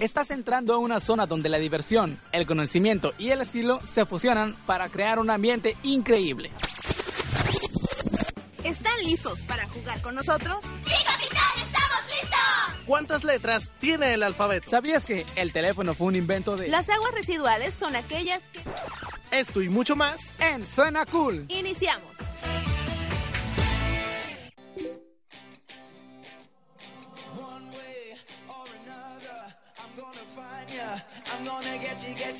Estás entrando a una zona donde la diversión, el conocimiento y el estilo se fusionan para crear un ambiente increíble. ¿Están listos para jugar con nosotros? ¡Sí, capitán! ¡Estamos listos! ¿Cuántas letras tiene el alfabeto? ¿Sabías que el teléfono fue un invento de... Las aguas residuales son aquellas que... Esto y mucho más en Suena Cool. Iniciamos.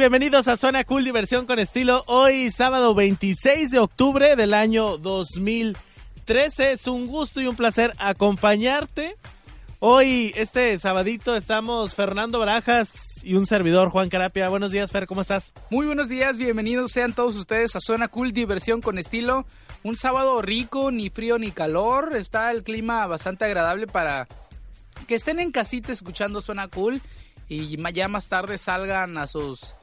bienvenidos a Zona Cool Diversión con Estilo. Hoy sábado 26 de octubre del año 2013. Es un gusto y un placer acompañarte. Hoy, este sabadito, estamos Fernando Barajas y un servidor, Juan Carapia. Buenos días, Fer, ¿cómo estás? Muy buenos días, bienvenidos sean todos ustedes a Zona Cool, diversión con estilo. Un sábado rico, ni frío ni calor. Está el clima bastante agradable para que estén en casita escuchando Zona Cool y ya más tarde salgan a sus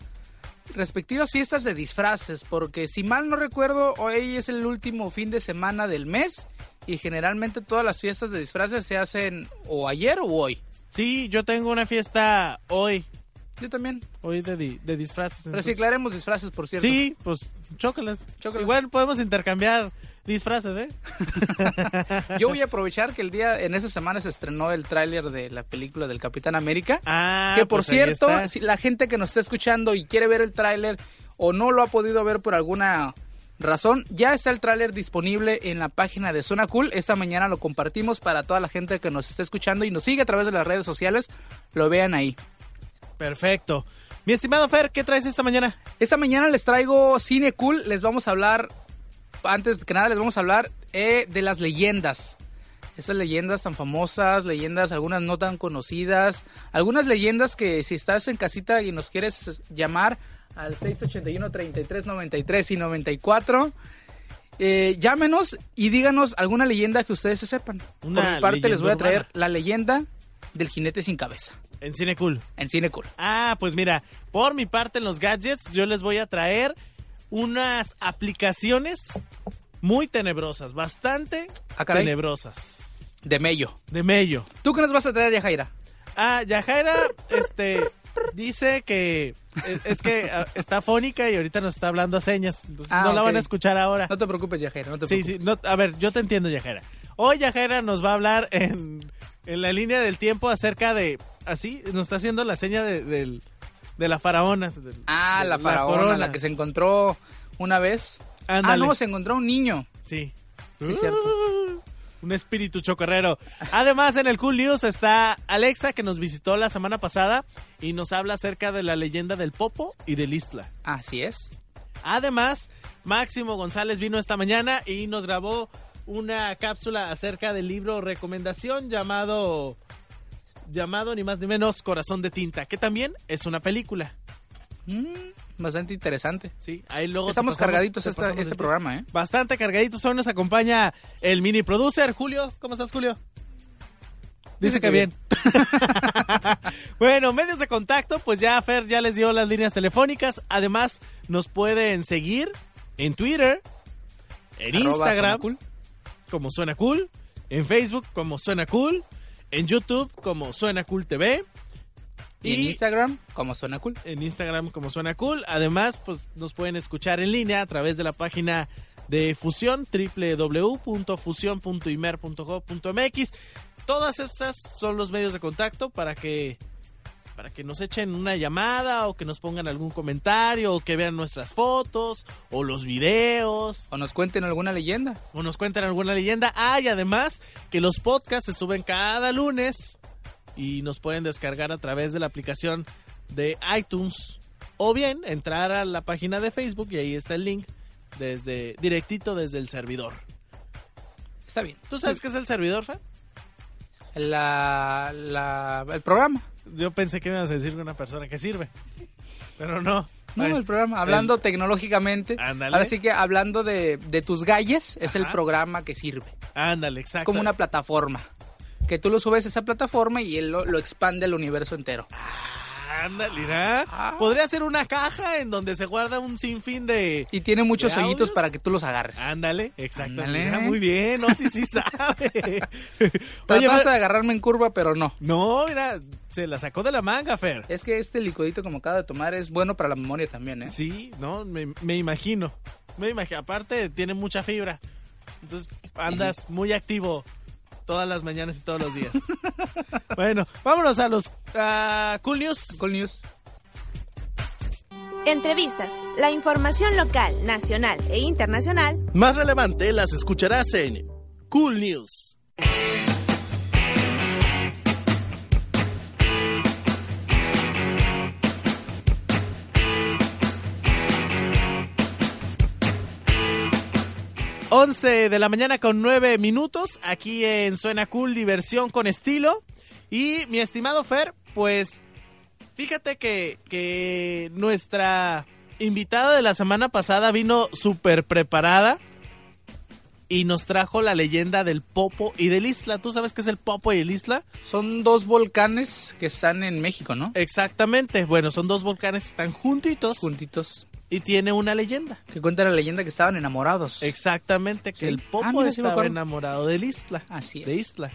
respectivas fiestas de disfraces. Porque si mal no recuerdo, hoy es el último fin de semana del mes y generalmente todas las fiestas de disfraces se hacen o ayer o hoy. Sí, yo tengo una fiesta hoy, Yo también. hoy de, di- de disfraces. entonces- Reciclaremos disfraces, por cierto. Sí, pues chócalas. Chócalas. Igual podemos intercambiar disfraces, ¿eh? Yo voy a aprovechar que el día, en esa semana se estrenó el tráiler de la película del Capitán América. Ah, que por pues cierto, si la gente que nos está escuchando y quiere ver el tráiler o no lo ha podido ver por alguna razón, ya está el tráiler disponible en la página de Zona Cool. Esta mañana lo compartimos para toda la gente que nos está escuchando y nos sigue a través de las redes sociales. Lo vean ahí. Perfecto. Mi estimado Fer, ¿qué traes esta mañana? Esta mañana les traigo Cine Cool. Les vamos a hablar, antes que nada, les vamos a hablar eh, de las leyendas. Esas leyendas tan famosas, leyendas algunas no tan conocidas, algunas leyendas que si estás en casita y nos quieres llamar al 681 33 93 y 94 eh, llámenos y díganos alguna leyenda que ustedes se sepan. Una Por mi parte les voy a traer urbana. la leyenda del jinete sin cabeza En Cine Cool. en Cine Cool. Ah, pues mira, por mi parte en los gadgets yo les voy a traer unas aplicaciones muy tenebrosas, bastante Ah, tenebrosas. De Mello. De mello. ¿Tú qué nos vas a traer, Yajaira? Ah, Yajaira, este, dice que es, es que ah, está fónica y ahorita nos está hablando a señas. entonces Ah, no la van a escuchar ahora. No te preocupes, Yajaira, no te Sí, preocupes. sí, no, a ver, yo te entiendo, Yajaira. Hoy Yajaira nos va a hablar en, en la línea del tiempo acerca de, así, nos está haciendo la seña de, del- de la faraona. Ah, la faraona, corona. la que se encontró una vez. Ah, no, se encontró un niño. Sí. Sí, cierto. Uh, Un espíritu chocarrero. Además, en el Cool News está Alexa, que nos visitó la semana pasada y nos habla acerca de la leyenda del Popo y del Isla. Así es. Además, Máximo González vino esta mañana y nos grabó una cápsula acerca del libro recomendación llamado llamado ni más ni menos Corazón de tinta, que también es una película. Mm, bastante interesante. Sí, ahí luego Estamos pasamos- cargaditos esta- este programa, ¿eh? Bastante cargaditos. Hoy nos acompaña el mini producer Julio. ¿Cómo estás, Julio? Dice que bien. bueno, medios de contacto, pues ya Fer ya les dio las líneas telefónicas. Además, nos pueden seguir en Twitter, en Arroba Instagram, Suena Cool. como Suena Cool, en Facebook como Suena Cool, en YouTube como Suena Cool TV. Y en Instagram, como suena cool. en Instagram como Suena Cool. Además, pues nos pueden escuchar en línea a través de la página de Fusión, www.fusion.imer.gov.mx. Todas esas son los medios de contacto para que para que nos echen una llamada o que nos pongan algún comentario o que vean nuestras fotos o los videos O nos cuenten alguna leyenda. o nos cuenten alguna leyenda. Ah, y además que los podcasts se suben cada lunes y nos pueden descargar a través de la aplicación de iTunes o bien entrar a la página de Facebook y ahí está el link desde directito desde el servidor. Está bien. ¿Tú sabes qué es el servidor, Fe? La, la- el programa. Yo pensé que me ibas a decir una persona que sirve, pero no. No, el programa. Hablando tecnológicamente. Ándale. Ahora sí que hablando de, de tus galles, es el programa que sirve. Ándale, exacto. Como una plataforma. Que tú lo subes a esa plataforma y él lo, lo expande al universo entero. Ándale. Ah. Podría ser una caja en donde se guarda un sinfín de Y tiene muchos ¿De hoyitos para que tú los agarres. Ándale, exacto. Ándale. Mira, muy bien, no, sí, sí sabe. Oye, Fer- de agarrarme en curva, pero no. no, mira, se la sacó de la manga, Fer. Es que este licuadito como acaba de tomar es bueno para la memoria también, ¿eh? Sí, no, me, me imagino. Me imagino. Aparte, tiene mucha fibra. Entonces, andas muy activo todas las mañanas y todos los días. bueno, vámonos a los Cool News. Cool News. Entrevistas. La información local, nacional e internacional Más relevante las escucharás en Cool News. Once de la mañana con 9 minutos, aquí en Suena Cool, diversión con estilo. Y mi estimado Fer, pues fíjate que, que nuestra invitada de la semana pasada vino súper preparada y nos trajo la leyenda del Popo y del Isla. ¿Tú sabes qué es el Popo y el Isla? Son dos volcanes que están en México, ¿no? Exactamente. Bueno, son dos volcanes que están juntitos Juntitos. Y tiene una leyenda. Que cuenta la leyenda que estaban enamorados. Exactamente, que Sí. el Popo Ah, mira, estaba enamorado del Isla. Así es. De Isla.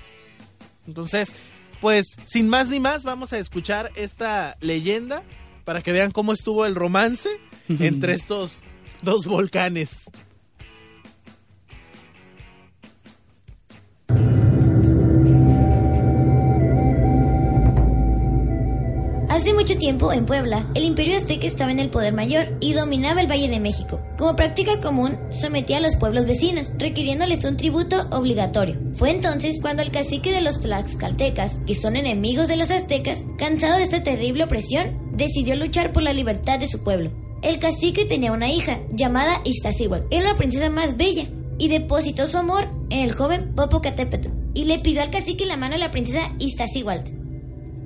Entonces, pues, sin más ni más, vamos a escuchar esta leyenda para que vean cómo estuvo el romance entre estos dos volcanes. Tiempo, en Puebla, el imperio azteca estaba en el poder mayor y dominaba el Valle de México. Como práctica común, sometía a los pueblos vecinos, requiriéndoles un tributo obligatorio. Fue entonces cuando el cacique de los tlaxcaltecas, que son enemigos de los aztecas, cansado de esta terrible opresión, decidió luchar por la libertad de su pueblo. El cacique tenía una hija, llamada Iztaccíhuatl. Era la princesa más bella, y depositó su amor en el joven Popocatépetl, y le pidió al cacique la mano a la princesa Iztaccíhuatl.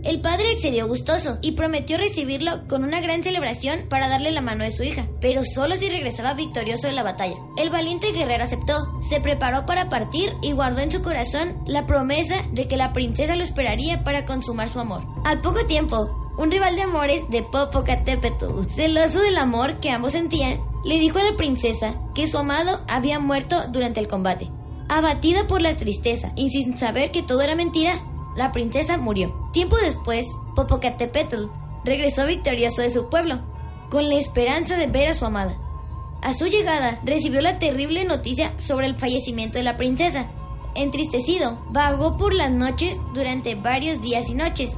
El padre accedió gustoso y prometió recibirlo con una gran celebración para darle la mano de su hija, pero solo si regresaba victorioso de la batalla. El valiente guerrero aceptó, se preparó para partir y guardó en su corazón la promesa de que la princesa lo esperaría para consumar su amor. Al poco tiempo, un rival de amores de Popocatépetl, celoso del amor que ambos sentían, le dijo a la princesa que su amado había muerto durante el combate. Abatida por la tristeza y sin saber que todo era mentira, la princesa murió. Tiempo después, Popocatépetl regresó victorioso de su pueblo, con la esperanza de ver a su amada. A su llegada, recibió la terrible noticia sobre el fallecimiento de la princesa. Entristecido, vagó por las noches durante varios días y noches,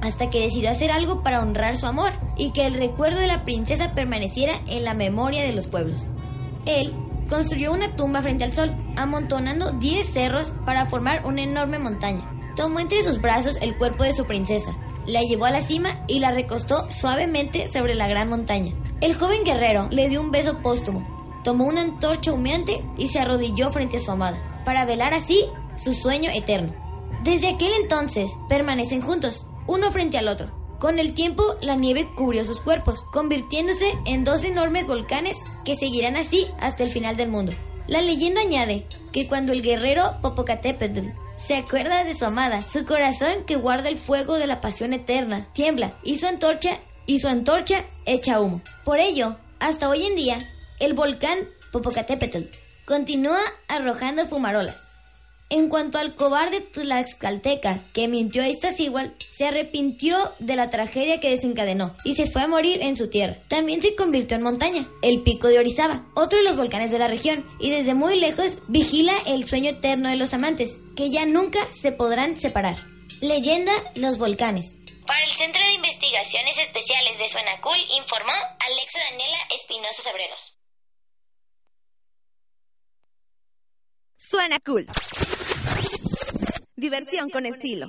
hasta que decidió hacer algo para honrar su amor y que el recuerdo de la princesa permaneciera en la memoria de los pueblos. Él construyó una tumba frente al sol, amontonando 10 cerros para formar una enorme montaña. Tomó entre sus brazos el cuerpo de su princesa, la llevó a la cima y la recostó suavemente sobre la gran montaña. El joven guerrero le dio un beso póstumo, tomó una antorcha humeante y se arrodilló frente a su amada, para velar así su sueño eterno. Desde aquel entonces permanecen juntos, uno frente al otro. Con el tiempo, la nieve cubrió sus cuerpos, convirtiéndose en dos enormes volcanes que seguirán así hasta el final del mundo. La leyenda añade que cuando el guerrero Popocatépetl se acuerda de su amada, su corazón que guarda el fuego de la pasión eterna tiembla y su antorcha y su antorcha echa humo. Por ello, hasta hoy en día, el volcán Popocatépetl continúa arrojando fumarolas. En cuanto al cobarde Tlaxcalteca que mintió a Iztaccíhuatl, se arrepintió de la tragedia que desencadenó y se fue a morir en su tierra. También se convirtió en montaña, el pico de Orizaba, otro de los volcanes de la región, y desde muy lejos vigila el sueño eterno de los amantes, que ya nunca se podrán separar. Leyenda Los Volcanes. Para el Centro de Investigaciones Especiales de Suenacul informó Alexa Daniela Espinosa Sobreros. Suena cool. Diversión con estilo.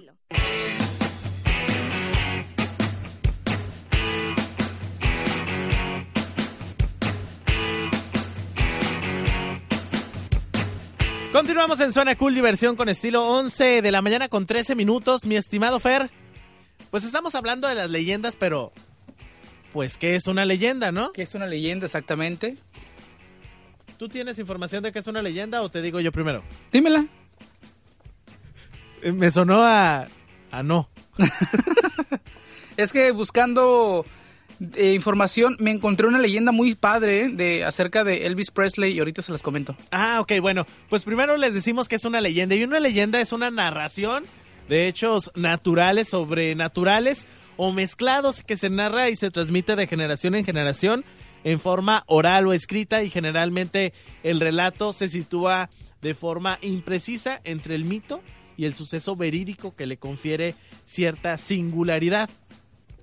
Continuamos en Zona Cool Diversión con estilo 11 de la mañana con 13 minutos, mi estimado Fer. Pues estamos hablando de las leyendas, pero pues qué es una leyenda, ¿no? ¿Qué es una leyenda exactamente? ¿Tú tienes información de qué es una leyenda o te digo yo primero? Dímela. Eh, Me sonó a a no. Es que buscando eh, información me encontré una leyenda muy padre eh, de acerca de Elvis Presley y ahorita se las comento. Ah, ok, bueno, pues primero les decimos que es una leyenda y una leyenda es una narración de hechos naturales, sobrenaturales o mezclados que se narra y se transmite de generación en generación en forma oral o escrita y generalmente el relato se sitúa de forma imprecisa entre el mito y el suceso verídico que le confiere cierta singularidad.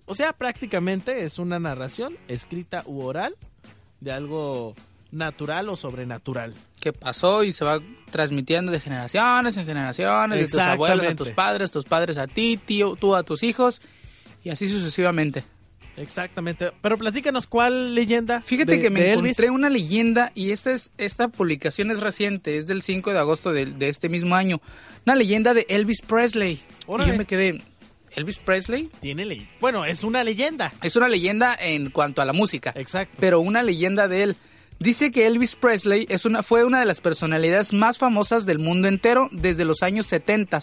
O sea, prácticamente es una narración escrita u oral de algo natural o sobrenatural. que pasó y se va transmitiendo de generaciones en generaciones, de tus abuelos a tus padres, tus padres a ti, tío, tú a tus hijos y así sucesivamente. Exactamente. Pero platícanos cuál leyenda. Fíjate de- que me encontré una leyenda y esta es esta publicación es reciente, es del 5 de agosto de, de este mismo año. Una leyenda de Elvis Presley. Y yo me quedé, ¿Elvis Presley? Tiene ley. Bueno, es una leyenda. Es una leyenda en cuanto a la música. Exacto. pero una leyenda de él. Dice que Elvis Presley es una, fue una de las personalidades más famosas del mundo entero desde los años 70.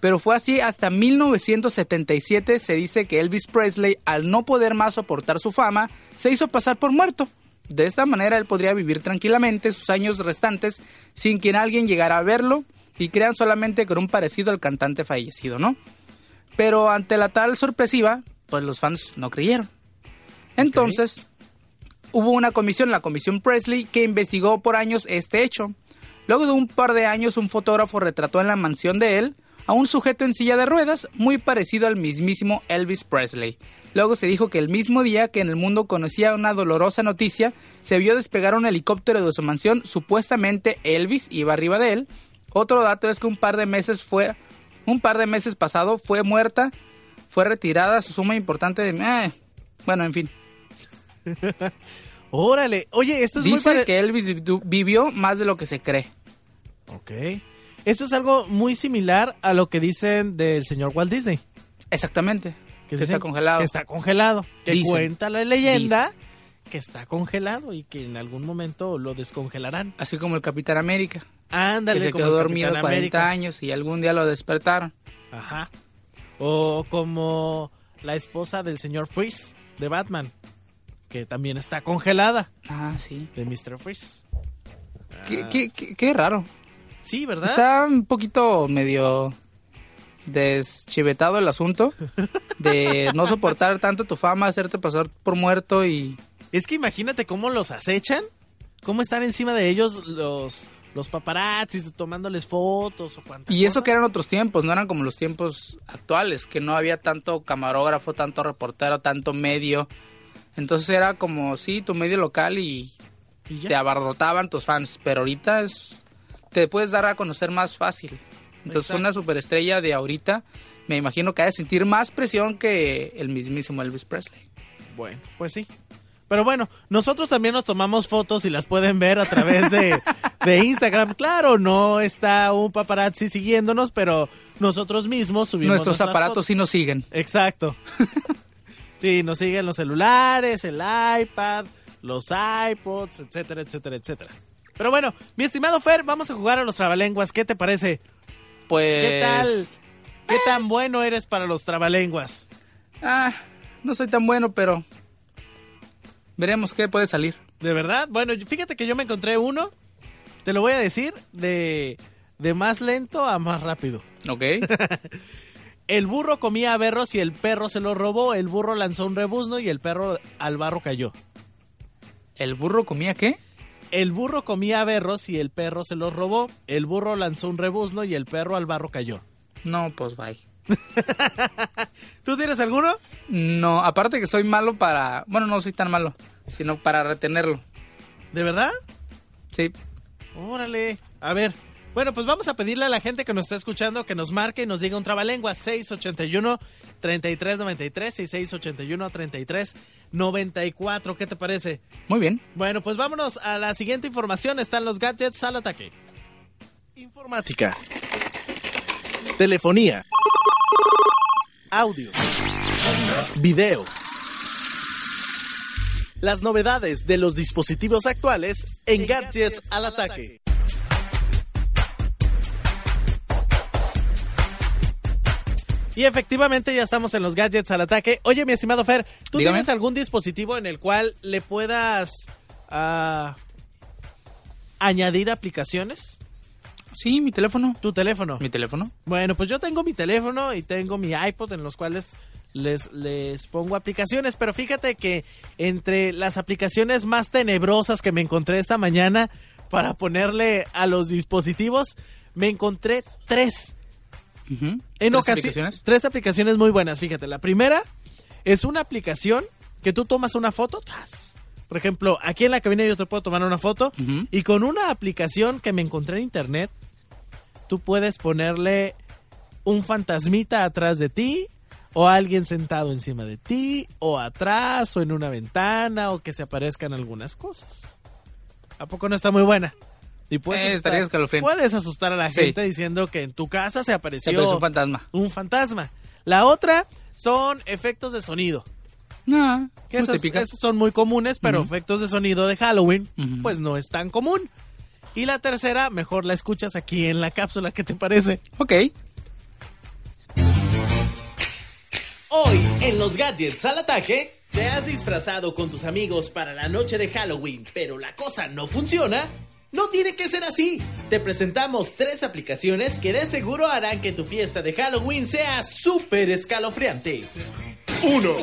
Pero fue así hasta 1977 se dice que Elvis Presley, al no poder más soportar su fama, se hizo pasar por muerto. De esta manera él podría vivir tranquilamente sus años restantes sin que alguien llegara a verlo y crean solamente con un parecido al cantante fallecido, ¿no? Pero ante la tal sorpresiva, pues los fans no creyeron. Entonces, hubo una comisión, la Comisión Presley, que investigó por años este hecho. Luego de un par de años, un fotógrafo retrató en la mansión de él a un sujeto en silla de ruedas muy parecido al mismísimo Elvis Presley. Luego se dijo que el mismo día que en el mundo conocía una dolorosa noticia, se vio despegar un helicóptero de su mansión, supuestamente Elvis iba arriba de él. Otro dato es que un par de meses fue, un par de meses pasado fue muerta, fue retirada su suma importante de, eh, bueno, en fin. Órale. Oye, esto es muy Dice pare- que Elvis vivió- más de lo que se cree. Ok. Esto es algo muy similar a lo que dicen del señor Walt Disney. Exactamente. Que, dicen está congelado. Que está congelado. Que Dicen. cuenta la leyenda que está congelado y que en algún momento lo descongelarán. Así como el Capitán América, que Ándale, se como quedó el dormido Capitán 40 América. años y algún día lo despertaron. Ajá. O como la esposa del señor Freeze de Batman, que también está congelada Ah, sí. de Mr. Freeze. Qué, qué- qué- qué raro. Sí, ¿verdad? Está un poquito medio deschivetado el asunto de no soportar tanto tu fama, hacerte pasar por muerto y... Es que imagínate cómo los acechan, cómo están encima de ellos los, los paparazzis tomándoles fotos o cuánta Y eso cosa. que eran otros tiempos, no eran como los tiempos actuales, que no había tanto camarógrafo, tanto reportero, tanto medio. Entonces era como, sí, tu medio local y te abarrotaban tus fans, pero ahorita es, te puedes dar a conocer más fácil. Entonces Exacto. una superestrella de ahorita, me imagino que ha de sentir más presión que el mismísimo Elvis Presley. Bueno, pues sí. Pero bueno, nosotros también nos tomamos fotos y las pueden ver a través de, de Instagram. Claro, no está un paparazzi siguiéndonos, pero nosotros mismos subimos Nuestros aparatos sí nos siguen. Exacto. sí, nos siguen los celulares, el iPad, los iPods, etcétera, etcétera, etcétera. Pero bueno, mi estimado Fer, vamos a jugar a los trabalenguas. ¿Qué te parece? Pues... ¿Qué tal? ¿Qué tan bueno eres para los trabalenguas? Ah, no soy tan bueno, pero veremos qué puede salir. ¿De verdad? Bueno, fíjate que yo me encontré uno, te lo voy a decir, de, de más lento a más rápido. ¿Ok? El burro comía berros y el perro se lo robó. El burro lanzó un rebuzno y el perro al barro cayó. ¿El burro comía qué? El burro comía berros y el perro se los robó. El burro lanzó un rebuzno y el perro al barro cayó. No, pues bye. ¿Tú tienes alguno? No, aparte que soy malo para... Bueno, no soy tan malo, sino para retenerlo. ¿De verdad? Sí. Órale. A ver. Bueno, pues vamos a pedirle a la gente que nos está escuchando que nos marque y nos diga un trabalengua 681 3393 y 681 3394. ¿Qué te parece? Muy bien. Bueno, pues vámonos a la siguiente información. Están los gadgets al ataque. Informática. Telefonía. Audio. Video. Las novedades de los dispositivos actuales en Gadgets al ataque. Y efectivamente ya estamos en los gadgets al ataque. Oye, mi estimado Fer, ¿tú Dígame. tienes algún dispositivo en el cual le puedas ah, añadir aplicaciones? Sí, mi teléfono. Tu teléfono. Mi teléfono. Bueno, pues yo tengo mi teléfono y tengo mi iPod en los cuales les, les pongo aplicaciones, pero fíjate que entre las aplicaciones más tenebrosas que me encontré esta mañana para ponerle a los dispositivos, me encontré tres. En ¿Tres aplicaciones? Tres aplicaciones muy buenas, fíjate. La primera es una aplicación que tú tomas una foto, tras. Por ejemplo, aquí en la cabina yo te puedo tomar una foto y con una aplicación que me encontré en internet, tú puedes ponerle un fantasmita atrás de ti o alguien sentado encima de ti o atrás o en una ventana o que se aparezcan algunas cosas. ¿A poco no está muy buena? Y puedes, Eh, asustar- puedes asustar a la Sí. gente diciendo que en tu casa se apareció Se apareció un fantasma. un fantasma. La otra son efectos de sonido. No, Que esas, son muy comunes, pero efectos de sonido de Halloween, pues no es tan común. Y la tercera, mejor la escuchas aquí en la cápsula, ¿qué te parece? Ok. Hoy, en los Gadgets al ataque, ¿te has disfrazado con tus amigos para la noche de Halloween, pero la cosa no funciona? No tiene que ser así. Te presentamos tres aplicaciones que de seguro harán que tu fiesta de Halloween sea súper escalofriante. 1.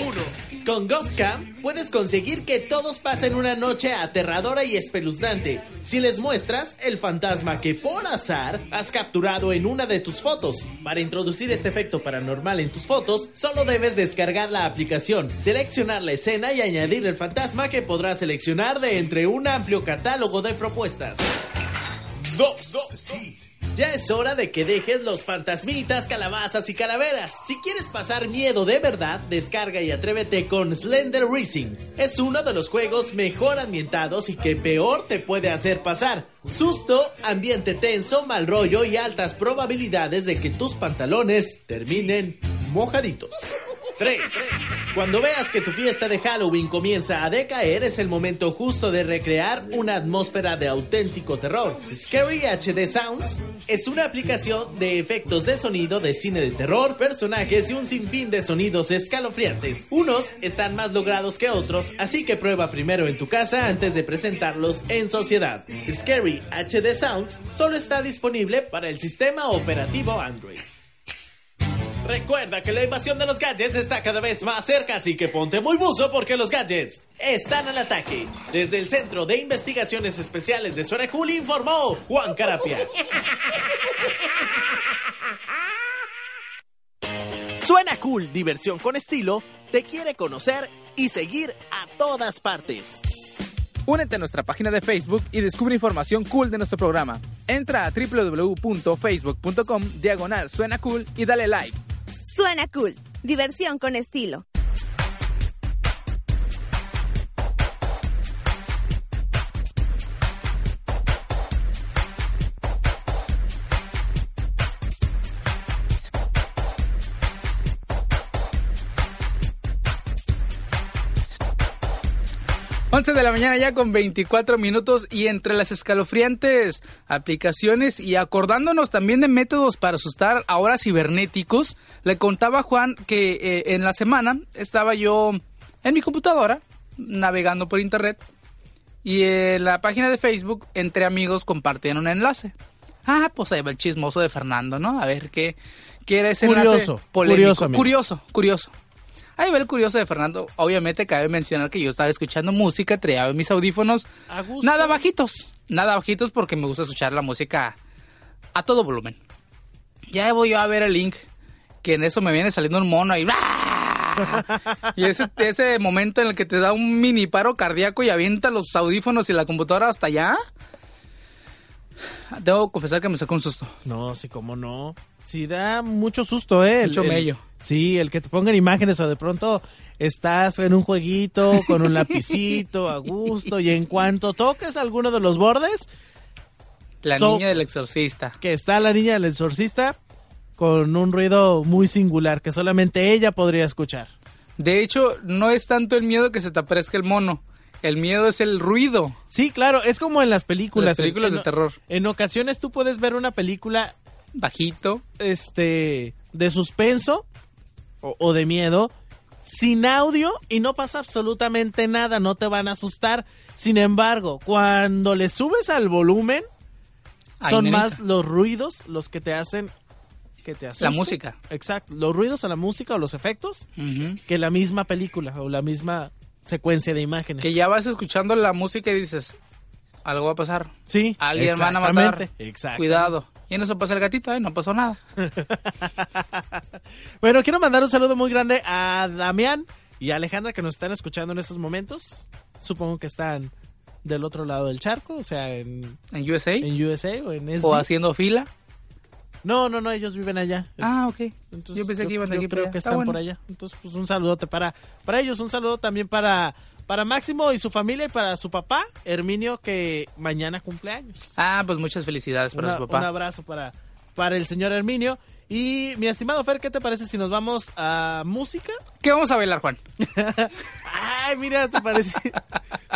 Con GhostCam puedes conseguir que todos pasen una noche aterradora y espeluznante si les muestras el fantasma que por azar has capturado en una de tus fotos. Para introducir este efecto paranormal en tus fotos, solo debes descargar la aplicación, seleccionar la escena y añadir el fantasma que podrás seleccionar de entre un amplio catálogo de propuestas. 2. Ya es hora de que dejes los fantasmitas, calabazas y calaveras. Si quieres pasar miedo de verdad, descarga y atrévete con Slender Racing. Es uno de los juegos mejor ambientados y que peor te puede hacer pasar. Susto, ambiente tenso, mal rollo y altas probabilidades de que tus pantalones terminen mojaditos. 3. Cuando veas que tu fiesta de Halloween comienza a decaer, es el momento justo de recrear una atmósfera de auténtico terror. Scary HD Sounds es una aplicación de efectos de sonido de cine de terror, personajes y un sinfín de sonidos escalofriantes. Unos están más logrados que otros, así que prueba primero en tu casa antes de presentarlos en sociedad. Scary HD Sounds solo está disponible para el sistema operativo Android. Recuerda que la invasión de los gadgets está cada vez más cerca, así que ponte muy buzo porque los gadgets están al ataque. Desde el Centro de Investigaciones Especiales de Suena Cool informó Juan Carapia. Suena cool, diversión con estilo, te quiere conocer y seguir a todas partes. Únete a nuestra página de Facebook y descubre información cool de nuestro programa. Entra a www.facebook.com diagonal suena cool y dale like. Suena cool. Diversión con estilo. Once de la mañana ya con 24 minutos y entre las escalofriantes aplicaciones y acordándonos también de métodos para asustar ahora cibernéticos, le contaba a Juan que eh, en la semana estaba yo en mi computadora navegando por internet y en la página de Facebook entre amigos compartían un enlace. Ah, pues ahí va el chismoso de Fernando, ¿no? A ver qué, qué era ese enlace Curioso, polémico. curioso, amigo. curioso, curioso. Ahí va el curioso de Fernando. Obviamente cabe mencionar que yo estaba escuchando música, traía mis audífonos A nada bajitos. Nada bajitos porque me gusta escuchar la música a todo volumen. Ya voy yo a ver el link, que en eso me viene saliendo un mono ahí. Y ese, ese momento en el que te da un mini paro cardíaco y avienta los audífonos y la computadora hasta allá. Debo confesar que me sacó un susto. No, sí, cómo no. Sí, da mucho susto, ¿eh? Mucho el- mello. Sí, el que te pongan imágenes o de pronto estás en un jueguito con un lapicito a gusto y en cuanto toques alguno de los bordes, La So- niña del exorcista. que está la niña del exorcista con un ruido muy singular que solamente ella podría escuchar. De hecho, no es tanto el miedo que se te aparezca el mono. El miedo es el ruido. Sí, claro, es como en las películas. Las películas En- de terror. En ocasiones tú puedes ver una película Bajito. este de suspenso o, o de miedo sin audio y no pasa absolutamente nada, no te van a asustar. Sin embargo, cuando le subes al volumen, son más los ruidos los que te hacen que te asusten. música. Exacto, los ruidos a la música o los efectos que la misma película o la misma secuencia de imágenes. Que ya vas escuchando la música y dices, algo va a pasar. sí, Alguien van a matar. exactamente. Cuidado. Y en eso pasa el gatito, ¿eh? No pasó nada. Bueno, quiero mandar un saludo muy grande a Damián y a Alejandra que nos están escuchando en estos momentos. Supongo que están del otro lado del charco, o sea, en, En USA. en USA o en SD. o haciendo fila. No, no, no, ellos viven allá. Ah, ok. entonces, yo pensé que iban de yo aquí para creo allá. que Está están bueno. por allá. Entonces, pues un saludote para, para ellos, un saludo también para, para Máximo y su familia y para su papá, Herminio, que mañana cumple años. Ah, pues muchas felicidades para Una- su Un papá. abrazo para, para el señor Herminio. Y mi estimado Fer, ¿qué te parece si nos vamos a música? ¿Qué vamos a bailar, Juan? Ay, mira, te parece.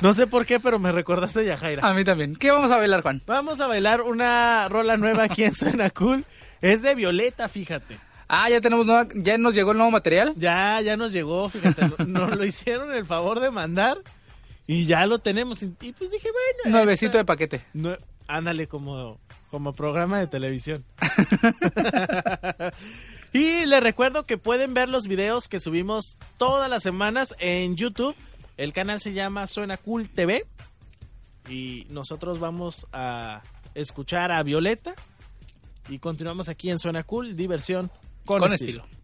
No sé por qué, pero me recordaste a Yajaira. A mí también. ¿Qué vamos a bailar, Juan? Vamos a bailar una rola nueva aquí en Suena Cool. Es de Violeta, fíjate. Ah, ya tenemos nueva, ya nos llegó el nuevo material. Ya, ya nos llegó, fíjate. no- Nos lo hicieron el favor de mandar y ya lo tenemos. Y pues dije, bueno. Nuevecito esta- de paquete. Ándale, como, como programa de televisión. y les recuerdo que pueden ver los videos que subimos todas las semanas en YouTube. El canal se llama Suena Cool TV. Y nosotros vamos a escuchar a Violeta. Y continuamos aquí en Suena Cool, diversión con, Con, estilo. estilo.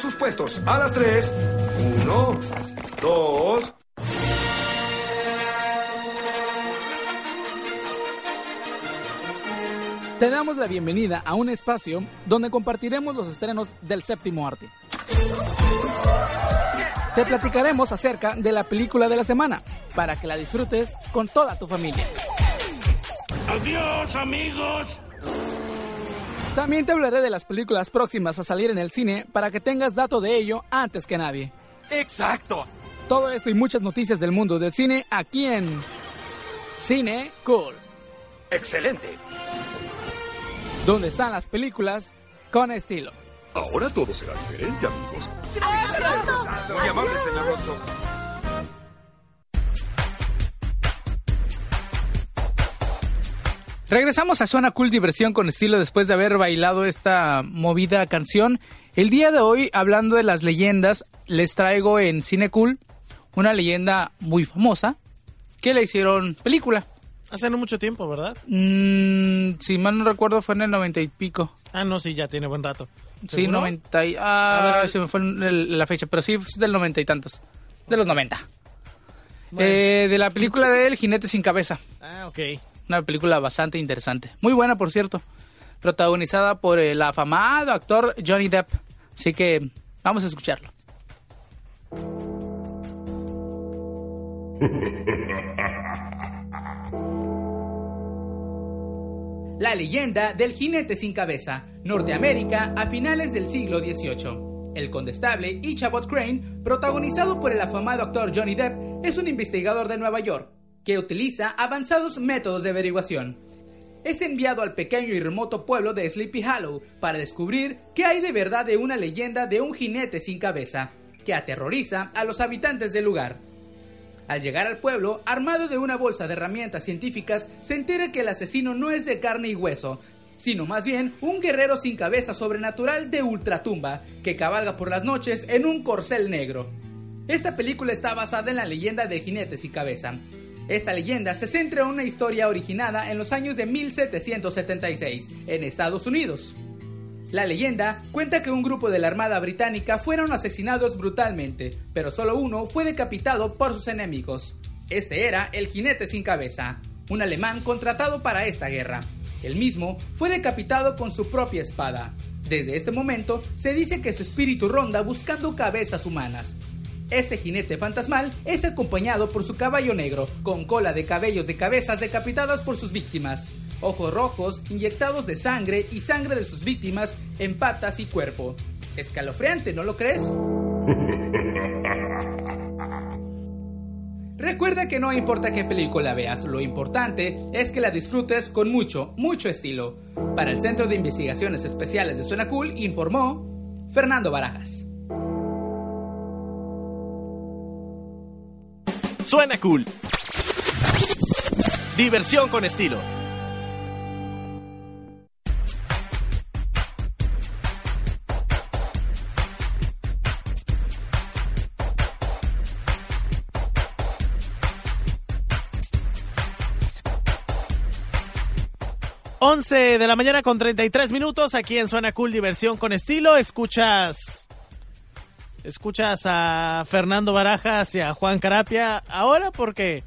Sus puestos, a las tres. Uno, dos. Te damos la bienvenida a un espacio donde compartiremos los estrenos del séptimo arte. Te platicaremos acerca de la película de la semana para que la disfrutes con toda tu familia. Adiós, amigos. También te hablaré de las películas próximas a salir en el cine para que tengas dato de ello antes que nadie. Exacto. Todo esto y muchas noticias del mundo del cine aquí en Cine Cool, Excelente. donde están las películas con estilo. Ahora todo será diferente, amigos. Muy amable, señor Alonso. Regresamos a Zona Cool Diversión con estilo después de haber bailado esta movida canción. El día de hoy, hablando de las leyendas, les traigo en Cine Cool una leyenda muy famosa que le hicieron película. Hace no mucho tiempo, ¿verdad? Mm, si mal no recuerdo, fue en el noventa y pico. Ah, no, sí, ya tiene buen rato. Sí. 90 y... Ah, A ver. se me fue el- la fecha, pero sí, es del noventa y tantos. De los 90. Bueno. Eh, de la película de El Jinete Sin Cabeza. Ah, ok. Una película bastante interesante. Muy buena, por cierto. Protagonizada por el afamado actor Johnny Depp. Así que vamos a escucharlo. La leyenda del jinete sin cabeza, Norteamérica a finales del siglo XVIII. El condestable Ichabod Crane, protagonizado por el afamado actor Johnny Depp, es un investigador de Nueva York que utiliza avanzados métodos de averiguación. Es enviado al pequeño y remoto pueblo de Sleepy Hollow para descubrir qué hay de verdad de una leyenda de un jinete sin cabeza, que aterroriza a los habitantes del lugar. Al llegar al pueblo, armado de una bolsa de herramientas científicas, se entera que el asesino no es de carne y hueso, sino más bien un guerrero sin cabeza sobrenatural de ultratumba, que cabalga por las noches en un corcel negro. Esta película está basada en la leyenda del jinete sin cabeza. Esta leyenda se centra en una historia originada en los años de 1776, en Estados Unidos. La leyenda cuenta que un grupo de la Armada Británica fueron asesinados brutalmente, pero solo uno fue decapitado por sus enemigos. Este era el jinete sin cabeza, un alemán contratado para esta guerra. El mismo fue decapitado con su propia espada. Desde este momento se dice que su espíritu ronda buscando cabezas humanas. Este jinete fantasmal es acompañado por su caballo negro, con cola de cabellos de cabezas decapitadas por sus víctimas, ojos rojos inyectados de sangre y sangre de sus víctimas en patas y cuerpo. Escalofriante, ¿no lo crees? Recuerda que no importa qué película veas, lo importante es que la disfrutes con mucho, mucho estilo. Para el Centro de Investigaciones Especiales de Suena Cool informó Fernando Barajas. Suena cool. Diversión con estilo. Once de la mañana con 33 minutos aquí en Suena Cool Diversión con Estilo. Escuchas. Escuchas a Fernando Barajas y a Juan Carapia ahora porque.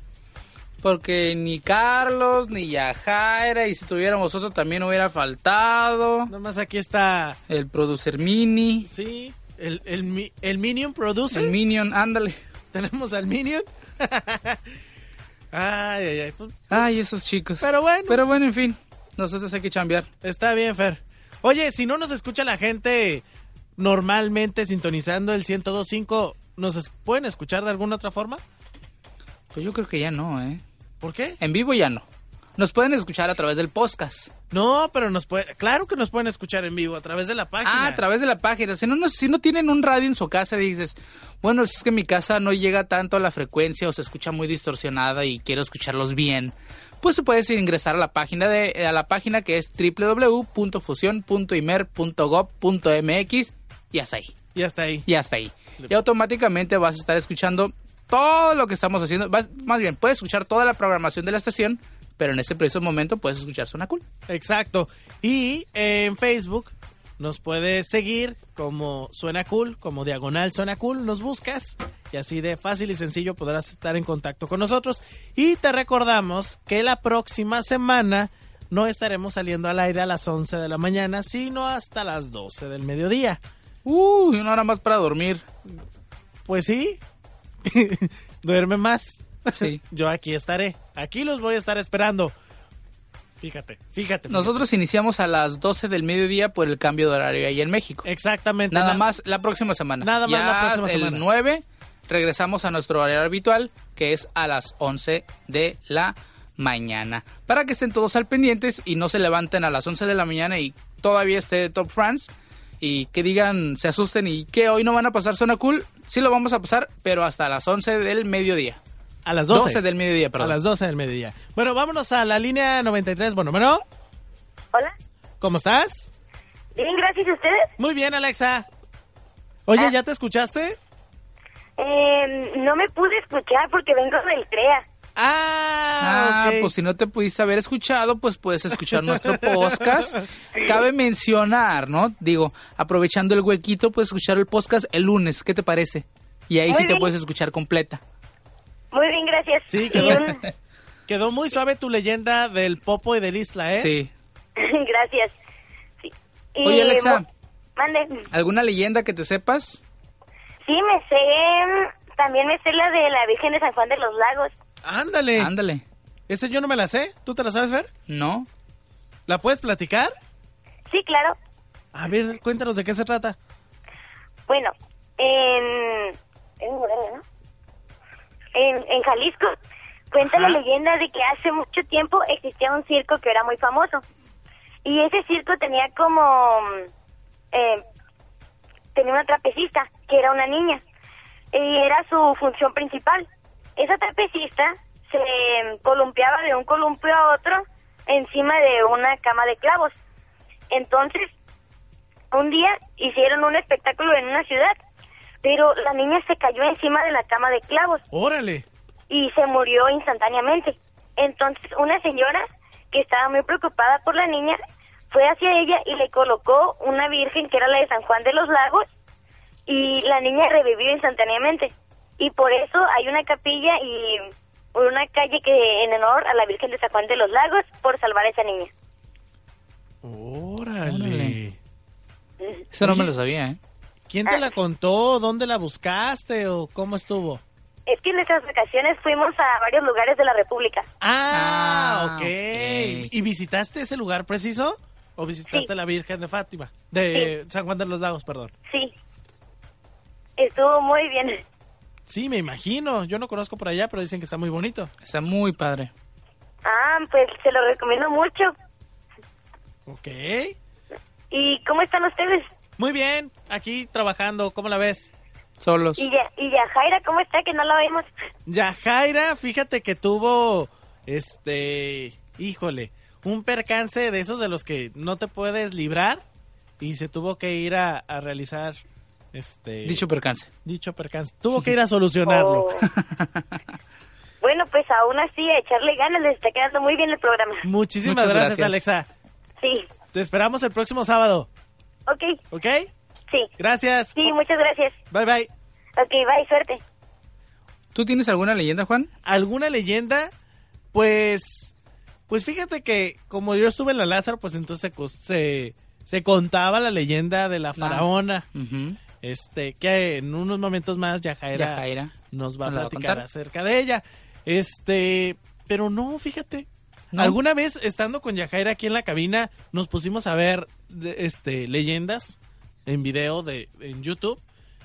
Porque ni Carlos, ni Yajaira, y si tuviéramos otro también hubiera faltado. Nomás aquí está. El producer Mini. Sí, el, el, el Minion Producer. El Minion, ándale. Tenemos al Minion. ay, ay, ay. Pues, Ay, esos chicos. Pero bueno. Pero bueno, en fin. Nosotros hay que chambear. Está bien, Fer. Oye, si no nos escucha la gente normalmente sintonizando el 1025, ¿nos pueden escuchar de alguna otra forma? Pues yo creo que ya no, ¿eh? ¿Por qué? En vivo ya no. Nos pueden escuchar a través del podcast. No, pero nos puede, claro que nos pueden escuchar en vivo a través de la página. Ah, a través de la página. Si no, no- si no tienen un radio en su casa, dices, bueno, es que mi casa no llega tanto a la frecuencia o se escucha muy distorsionada y quiero escucharlos bien, pues puedes ingresar a la página de a la página que es www.fusion.imer.gov.mx y hasta ahí. Y hasta ahí. Y hasta ahí. Y automáticamente vas a estar escuchando todo lo que estamos haciendo. Vas- más bien, puedes escuchar toda la programación de la estación, pero en ese preciso momento puedes escuchar Zona Cool. Exacto. Y en Facebook nos puedes seguir como Suena Cool, como Diagonal Suena Cool, nos buscas y así de fácil y sencillo podrás estar en contacto con nosotros. Y te recordamos que la próxima semana no estaremos saliendo al aire a las 11 de la mañana, sino hasta las 12 del mediodía. Uy, una hora más para dormir. Pues sí, duerme más. Sí. Yo aquí estaré, aquí los voy a estar esperando. Fíjate, fíjate. fíjate. Nosotros iniciamos a las 12 del mediodía por el cambio de horario ahí en México. Exactamente. Nada na- más la próxima semana. Nada más Ya la próxima el semana. 9 regresamos a nuestro horario habitual, que es a las 11 de la mañana. Para que estén todos al pendientes y no se levanten a las 11 de la mañana y todavía esté Top France y que digan, se asusten y que hoy no van a pasar Zona Cool. Sí lo vamos a pasar, pero hasta las 11 del mediodía. A las 12. 12 del mediodía, perdón. A las 12 del mediodía. Bueno, vámonos a la línea 93. Bueno, bueno, Hola. ¿cómo estás? Bien, gracias a ustedes. Muy bien, Alexa. Oye, Ah. ¿ya te escuchaste? Eh, no me pude escuchar porque vengo del CREA. Ah, Ah, ok. pues si no te pudiste haber escuchado, pues puedes escuchar nuestro podcast. Cabe mencionar, ¿no? Digo, aprovechando el huequito, puedes escuchar el podcast el lunes. ¿Qué te parece? Y ahí Muy sí te puedes escuchar completa. Muy bien, gracias. Sí, quedó, un- quedó muy suave tu leyenda del Popo y del Isla, ¿eh? Sí. gracias. Sí. Y Oye, Alexa. Mande. ¿Alguna leyenda que te sepas? Sí, me sé. También me sé la de la Virgen de San Juan de los Lagos. Ándale. Ándale. Ese yo no me la sé. ¿Tú te la sabes ver? ¿No? ¿La puedes platicar? Sí, claro. A ver, cuéntanos de qué se trata. Bueno, en... En Morelia, ¿no? En, en Jalisco. Cuenta la leyenda de que hace mucho tiempo existía un circo que era muy famoso. Y ese circo tenía como... mm, eh, tenía una trapecista, que era una niña. Y era su función principal. Esa trapecista se columpiaba de un columpio a otro encima de una cama de clavos. Entonces, un día hicieron un espectáculo en una ciudad, pero la niña se cayó encima de la cama de clavos Órale. y se murió instantáneamente. Entonces una señora que estaba muy preocupada por la niña fue hacia ella y le colocó una virgen que era la de San Juan de los Lagos y la niña revivió instantáneamente. Y por eso hay una capilla y una calle que en honor a la Virgen de San Juan de los Lagos por salvar a esa niña. Órale. Eso no me lo sabía, ¿eh? ¿Quién te la contó? ¿Dónde la buscaste o cómo estuvo? Es que en nuestras vacaciones fuimos a varios lugares de la República. Ah, Ah, ok. ok. ¿Y visitaste ese lugar preciso? ¿O visitaste Sí. la Virgen de Fátima? De San Juan de los Lagos, perdón. Sí. Estuvo muy bien. Sí, me imagino. Yo no conozco por allá, pero dicen que está muy bonito. Está muy padre. Ah, pues se lo recomiendo mucho. Ok. ¿Y cómo están ustedes? Muy bien. Aquí trabajando. ¿Cómo la ves? Solos. ¿Y, ya, y Yajaira cómo está? Que no la vemos. Yajaira, fíjate que tuvo, este, híjole, un percance de esos de los que no te puedes librar y se tuvo que ir a, a realizar, este... Dicho percance. Dicho percance. Tuvo que ir a solucionarlo. Oh. Bueno, pues aún así, a echarle ganas, les está quedando muy bien el programa. Muchísimas gracias, gracias. Alexa. Sí, Te esperamos el próximo sábado, ok, ¿ok? sí. Gracias. Sí, muchas gracias. Bye, bye. Ok, bye, suerte. ¿Tú tienes alguna leyenda, Juan? ¿Alguna leyenda? Pues, pues fíjate que como yo estuve en la Lázaro, pues entonces se, se, se contaba la leyenda de la faraona. Ujú. Este, que en unos momentos más Yajaira, Yajaira nos va a nos la va a platicar acerca de ella. Este, pero no, fíjate. ¿No? Alguna vez estando con Yajaira aquí en la cabina, nos pusimos a ver este leyendas en video de en YouTube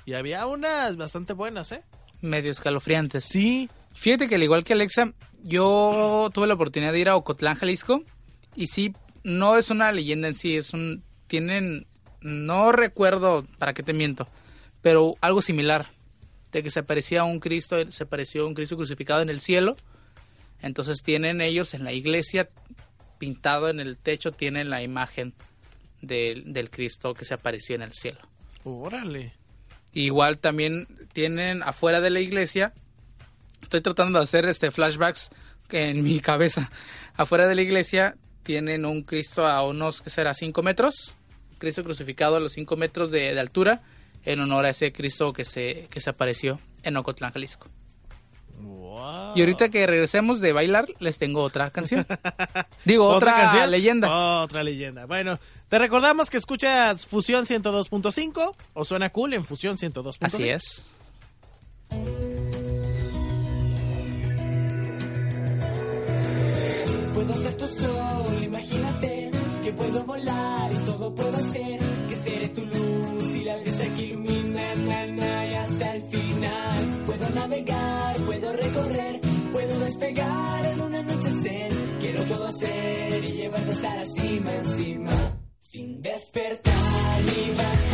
y había unas bastante buenas, ¿eh? Medio escalofriantes. Sí, Fíjate que al igual que Alexa, yo tuve la oportunidad de ir a Ocotlán, Jalisco, y sí, no es una leyenda en sí, es un... Tienen... No recuerdo, para qué te miento, pero algo similar, de que se aparecía un Cristo, se apareció un Cristo crucificado en el cielo, entonces tienen ellos en la iglesia, pintado en el techo, tienen la imagen del, del Cristo que se apareció en el cielo. órale. Igual también tienen afuera de la iglesia. Estoy tratando de hacer este flashbacks en mi cabeza. Afuera de la iglesia tienen un Cristo a unos, que será? 5 metros. Cristo crucificado a los 5 metros de, de altura en honor a ese Cristo que se, que se apareció en Ocotlán, Jalisco. Wow. Y ahorita que regresemos de bailar, les tengo otra canción. Digo, otra, canción? leyenda. Otra leyenda. Bueno, te recordamos que escuchas Fusión 102.5 o Suena Cool en Fusión 102.5. Así es. Hacer y llevarte hasta la cima encima. Sin despertar ni bajar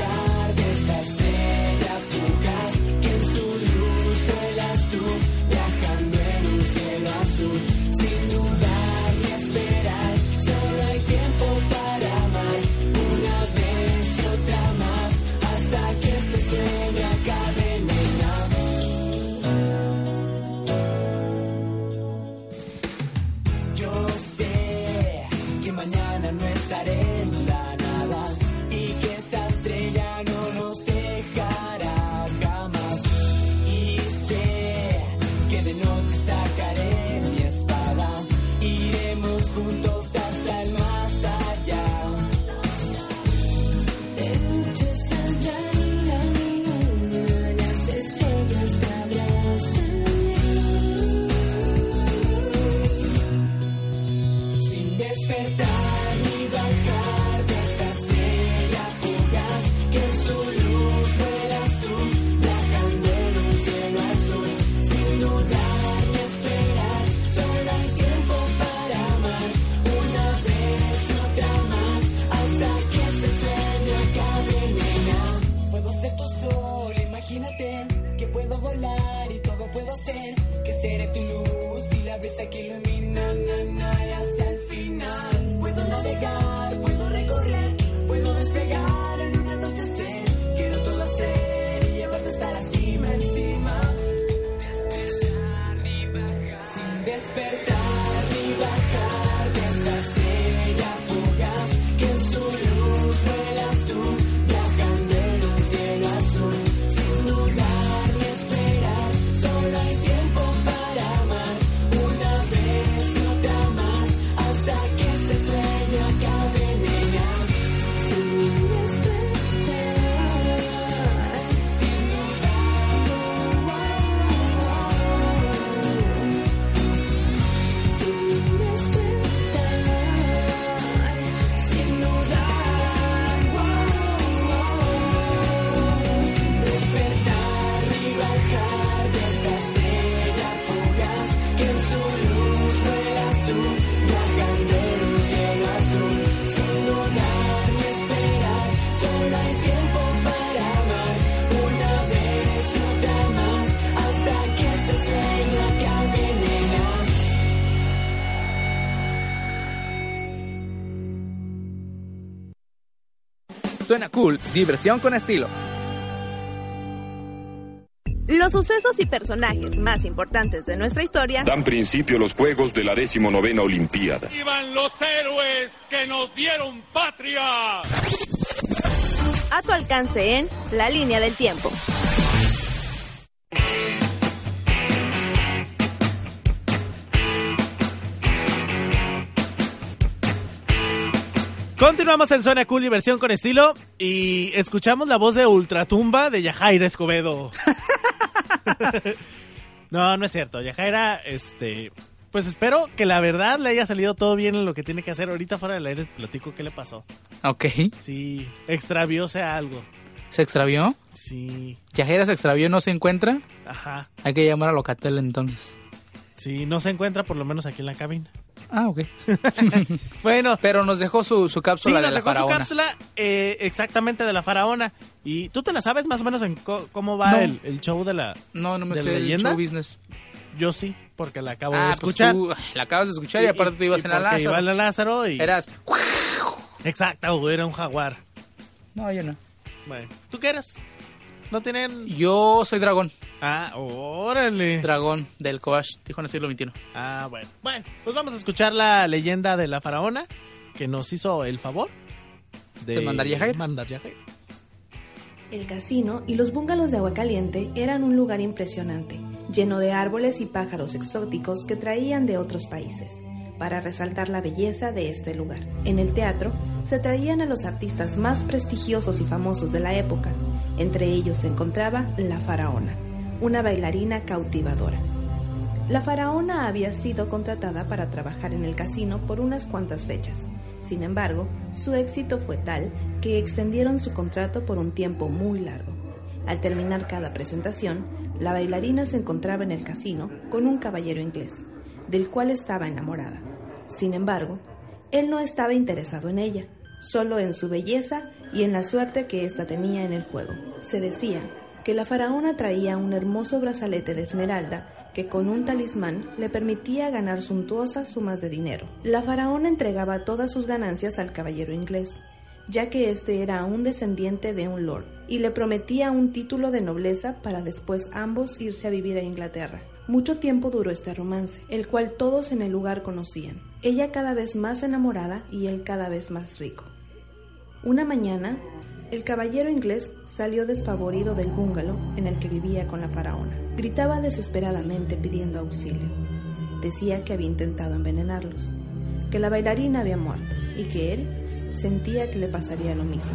Suena cool, diversión con estilo. Los sucesos y personajes más importantes de nuestra historia Dan principio los Juegos de la decimonovena Olimpiada. ¡Vivan los héroes que nos dieron patria! a tu alcance en La Línea del Tiempo. Continuamos en Zona Cool Diversión con estilo y escuchamos la voz de Ultratumba de Yajaira Escobedo. no, no es cierto. Yajaira, este, pues espero que la verdad le haya salido todo bien en lo que tiene que hacer. Ahorita fuera del aire te platico qué le pasó. Ok. Sí, extravióse algo. ¿Se extravió? Sí. ¿Yajera se extravió no se encuentra? Ajá. Hay que llamar a Locatel entonces. Sí, no se encuentra por lo menos aquí en la cabina. Ah, ok. Bueno, Pero nos dejó su, su sí, cápsula de nos la dejó su faraona. cápsula eh, exactamente de la faraona. ¿Y tú te la sabes más o menos en cómo va No. el, el show de la, No, no me de sé la el leyenda? show business. Yo sí, porque la acabo de Ah, pues escuchar. tú la acabas de escuchar y, aparte tú ibas en la Lázaro. iba en la Lázaro y... Eras... Exacto, era un jaguar. No, yo no. Bueno, ¿tú qué eres? ¿No tienen...? Yo soy dragón. Ah, órale. Dragón del Kovash, Tijuana siglo XXI. Ah, bueno. Bueno, pues vamos a escuchar la leyenda de la faraona que nos hizo el favor de, ¿De mandar Yajaira? mandar Yajaira. El casino y los bungalows de agua caliente eran un lugar impresionante, lleno de árboles y pájaros exóticos que traían de otros países, para resaltar la belleza de este lugar. En el teatro se traían a los artistas más prestigiosos y famosos de la época. Entre ellos se encontraba la faraona, una bailarina cautivadora. La faraona había sido contratada para trabajar en el casino por unas cuantas fechas. Sin embargo, su éxito fue tal que extendieron su contrato por un tiempo muy largo. Al terminar cada presentación, la bailarina se encontraba en el casino con un caballero inglés, del cual estaba enamorada. Sin embargo, él no estaba interesado en ella, solo en su belleza y en la suerte que ésta tenía en el juego. Se decía que la faraona traía un hermoso brazalete de esmeralda que con un talismán le permitía ganar suntuosas sumas de dinero. La faraona entregaba todas sus ganancias al caballero inglés, ya que éste era un descendiente de un lord, y le prometía un título de nobleza para después ambos irse a vivir a Inglaterra. Mucho tiempo duró este romance, el cual todos en el lugar conocían, ella cada vez más enamorada y él cada vez más rico. Una mañana, el caballero inglés salió despavorido del bungalow en el que vivía con la faraona. Gritaba desesperadamente pidiendo auxilio. Decía que había intentado envenenarlos, que la bailarina había muerto y que él sentía que le pasaría lo mismo.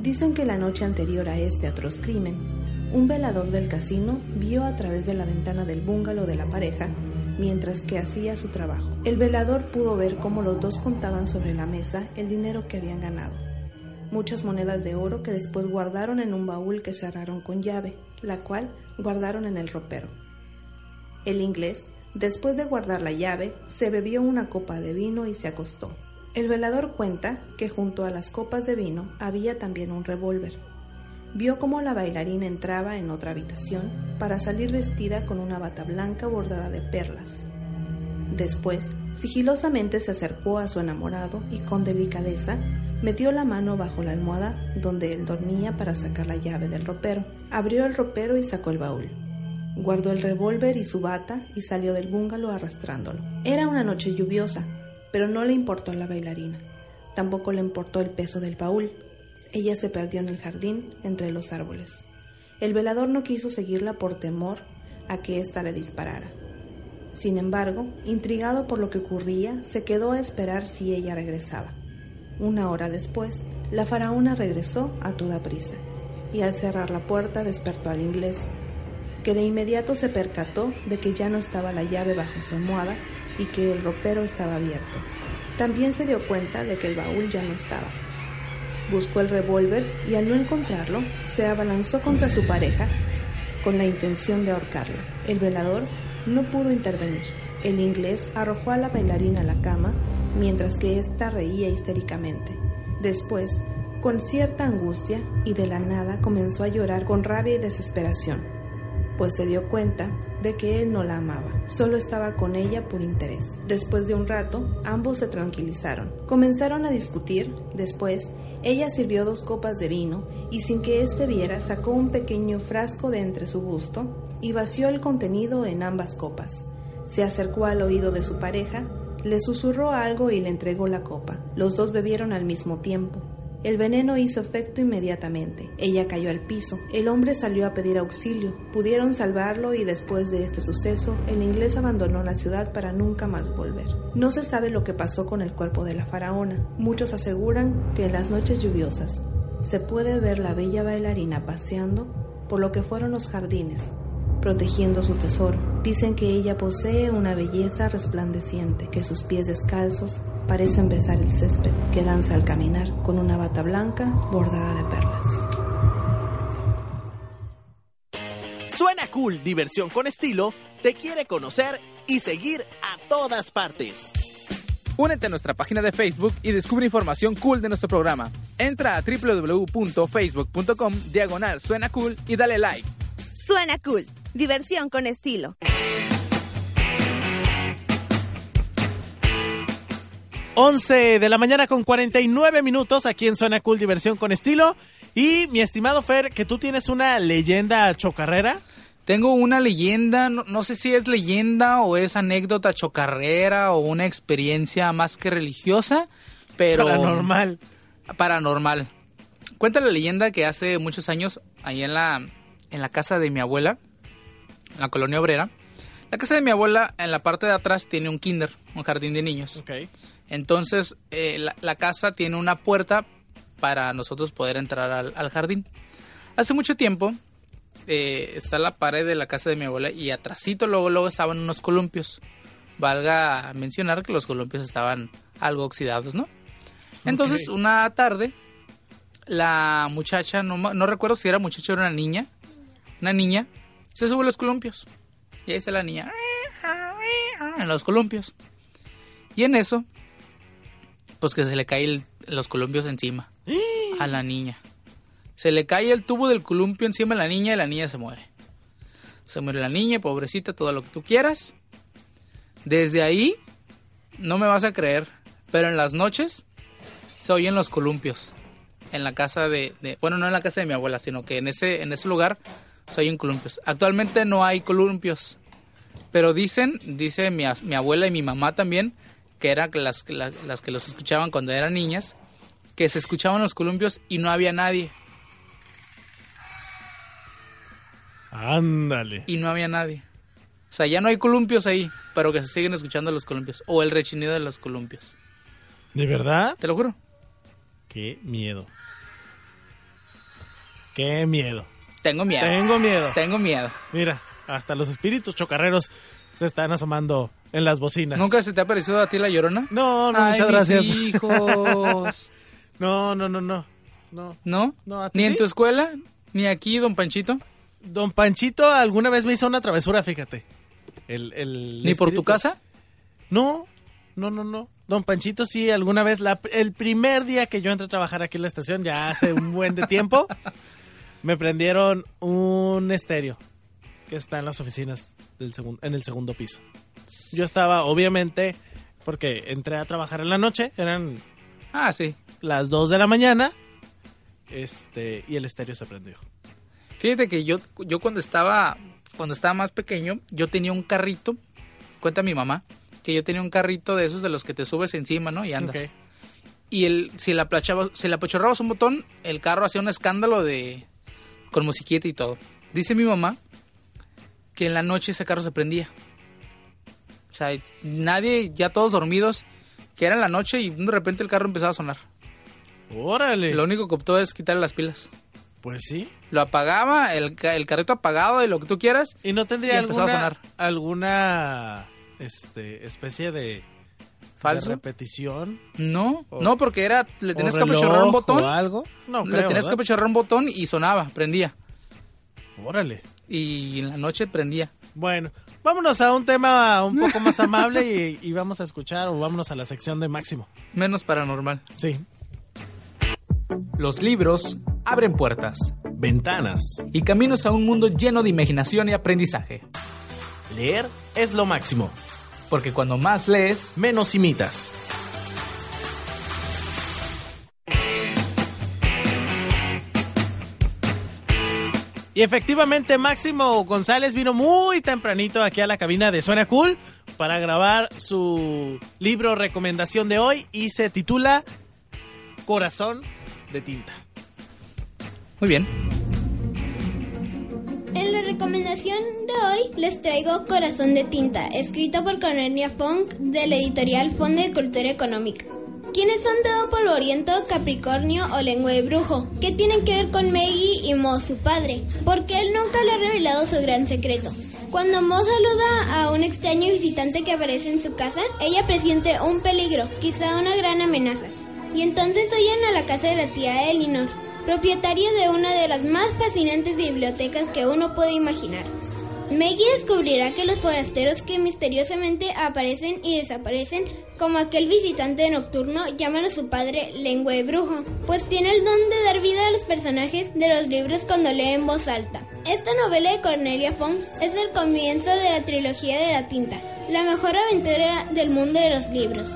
Dicen que la noche anterior a este atroz crimen, un velador del casino vio a través de la ventana del bungalow de la pareja mientras que hacía su trabajo. El velador pudo ver cómo los dos contaban sobre la mesa el dinero que habían ganado. Muchas monedas de oro que después guardaron en un baúl que cerraron con llave, la cual guardaron en el ropero. El inglés, después de guardar la llave, se bebió una copa de vino y se acostó. El velador cuenta que junto a las copas de vino había también un revólver. Vio cómo la bailarina entraba en otra habitación para salir vestida con una bata blanca bordada de perlas. Después, sigilosamente se acercó a su enamorado y con delicadeza metió la mano bajo la almohada donde él dormía para sacar la llave del ropero. Abrió el ropero y sacó el baúl. Guardó el revólver y su bata y salió del bungalow arrastrándolo. Era una noche lluviosa, pero no le importó la bailarina. Tampoco le importó el peso del baúl. Ella se perdió en el jardín entre los árboles. El velador no quiso seguirla por temor a que ésta le disparara. Sin embargo, intrigado por lo que ocurría, se quedó a esperar si ella regresaba. Una hora después, la faraona regresó a toda prisa, y al cerrar la puerta despertó al inglés, que de inmediato se percató de que ya no estaba la llave bajo su almohada y que el ropero estaba abierto. También se dio cuenta de que el baúl ya no estaba. Buscó el revólver y al no encontrarlo, se abalanzó contra su pareja con la intención de ahorcarla. El velador no pudo intervenir. El inglés arrojó a la bailarina a la cama mientras que ésta reía histéricamente. Después, con cierta angustia y de la nada comenzó a llorar con rabia y desesperación, pues se dio cuenta de que él no la amaba, solo estaba con ella por interés. Después de un rato, ambos se tranquilizaron. Comenzaron a discutir después Ella sirvió dos copas de vino y sin que éste viera sacó un pequeño frasco de entre su busto y vació el contenido en ambas copas. Se acercó al oído de su pareja, le susurró algo y le entregó la copa. Los dos bebieron al mismo tiempo. El veneno hizo efecto inmediatamente. Ella cayó al piso. El hombre salió a pedir auxilio. Pudieron salvarlo y después de este suceso, el inglés abandonó la ciudad para nunca más volver. No se sabe lo que pasó con el cuerpo de la faraona. Muchos aseguran que en las noches lluviosas se puede ver la bella bailarina paseando por lo que fueron los jardines, protegiendo su tesoro. Dicen que ella posee una belleza resplandeciente, que sus pies descalzos parecen besar el césped que danza al caminar con una bata blanca bordada de perlas. Suena cool, diversión con estilo, te quiere conocer y seguir a todas partes. Únete a nuestra página de Facebook y descubre información cool de nuestro programa. Entra a www.facebook.com diagonal suena cool y dale like. Suena cool. Diversión con estilo. Once de la mañana con 49 minutos aquí en Suena Cool Diversión con Estilo. Y mi estimado Fer, que tú tienes una leyenda chocarrera. Tengo una leyenda, no, no sé si es leyenda o es anécdota chocarrera o una experiencia más que religiosa, pero... Paranormal. Paranormal. Cuenta la leyenda que hace muchos años, ahí en la, en la casa de mi abuela, en la colonia obrera, la casa de mi abuela en la parte de atrás tiene un kinder, un jardín de niños. Ok. Entonces, eh, la, la casa tiene una puerta para nosotros poder entrar al, al jardín. Hace mucho tiempo eh, está la pared de la casa de mi abuela y atrásito luego, luego estaban unos columpios. Valga mencionar que los columpios estaban algo oxidados, ¿no? Entonces, Ok. una tarde, la muchacha, no, no recuerdo si era muchacha o era una niña, una niña, se sube a los columpios. Y ahí está la niña en los columpios. Y en eso, pues que se le cae los columpios encima a la niña. Se le cae el tubo del columpio encima a la niña y la niña se muere. Se muere la niña, pobrecita, todo lo que tú quieras. Desde ahí, no me vas a creer, pero en las noches se oyen los columpios. En la casa de, de- bueno, no en la casa de mi abuela, sino que en ese, en ese lugar se oyen columpios. Actualmente no hay columpios, pero dicen, dice mi, abuela y mi mamá también, que eran las, las, las que los escuchaban cuando eran niñas, que se escuchaban los columpios y no había nadie. Ándale. y no había nadie. O sea, ya no hay columpios ahí, pero que se siguen escuchando los columpios. O el rechinido de los columpios. ¿De verdad? Te lo juro. Qué miedo. Qué miedo. Tengo miedo. Tengo miedo. Tengo miedo. Mira, hasta los espíritus chocarreros se están asomando en las bocinas. ¿Nunca se te ha parecido a ti la llorona? No, no, Ay, muchas mis gracias. hijos. No, no, no, no. No. ¿No? No, ¿a ti ¿Ni en tu escuela? ¿Ni aquí, don Panchito? Don Panchito alguna vez me hizo una travesura, fíjate. El, el ¿Ni por tu casa? No, no, no, no. Don Panchito sí, alguna vez, la- el primer día que yo entré a trabajar aquí en la estación, ya hace un buen de tiempo, me prendieron un estéreo que está en las oficinas del segun- en el segundo piso. Yo estaba, obviamente, porque entré a trabajar en la noche, eran Ah, sí. las 2 de la mañana, este, y el estéreo se prendió. Fíjate que yo, yo cuando estaba cuando estaba más pequeño, yo tenía un carrito, cuenta mi mamá, que yo tenía un carrito de esos de los que te subes encima, ¿no? Y andas. Y el, si le aplachabas- si le apachurrabas un botón, el carro hacía un escándalo de con musiquita y todo. Dice mi mamá que en la noche ese carro se prendía. O sea, nadie, ya todos dormidos, que era en la noche y de repente el carro empezaba a sonar. Órale. Lo único que optó es quitarle las pilas. Pues sí. Lo apagaba, el, el carrito apagado y lo que tú quieras. ¿Y no tendría Y empezó a alguna, sonar. alguna este, especie de, ¿Falso? de repetición? No, O- no, porque era, le tenías que apachurrar un botón. o algo? No, le creo, tenías que ¿verdad? apachurrar un botón y sonaba, prendía. Órale. Y en la noche prendía. Bueno, vámonos a un tema un poco más amable y, y vamos a escuchar o vámonos a la sección de Máximo. Menos paranormal. Sí. Los libros abren puertas Ventanas. y caminos a un mundo lleno de imaginación y aprendizaje. Leer es lo máximo. Porque cuando más lees, Menos imitas. Y efectivamente Máximo González vino muy tempranito aquí a la cabina de Suena Cool para grabar su libro recomendación de hoy y se titula Corazón de tinta. Muy bien. En la recomendación de hoy les traigo Corazón de Tinta, escrito por Cornelia Funk de la editorial Fondo de Cultura Económica. ¿Quiénes son Dedo Polvoriento, Capricornio o Lengua de Brujo? ¿Qué tienen que ver con Maggie y Mo, su padre? Porque él nunca le ha revelado su gran secreto. Cuando Mo saluda a un extraño visitante que aparece en su casa, ella presiente un peligro, quizá una gran amenaza. Y entonces oyen a la casa de la tía Elinor, propietaria de una de las más fascinantes bibliotecas que uno puede imaginar. Maggie descubrirá que los forasteros que misteriosamente aparecen y desaparecen, como aquel visitante nocturno, llaman a su padre lengua de brujo, pues tiene el don de dar vida a los personajes de los libros cuando lee en voz alta. Esta novela de Cornelia Funk es el comienzo de la trilogía de la tinta, la mejor aventura del mundo de los libros.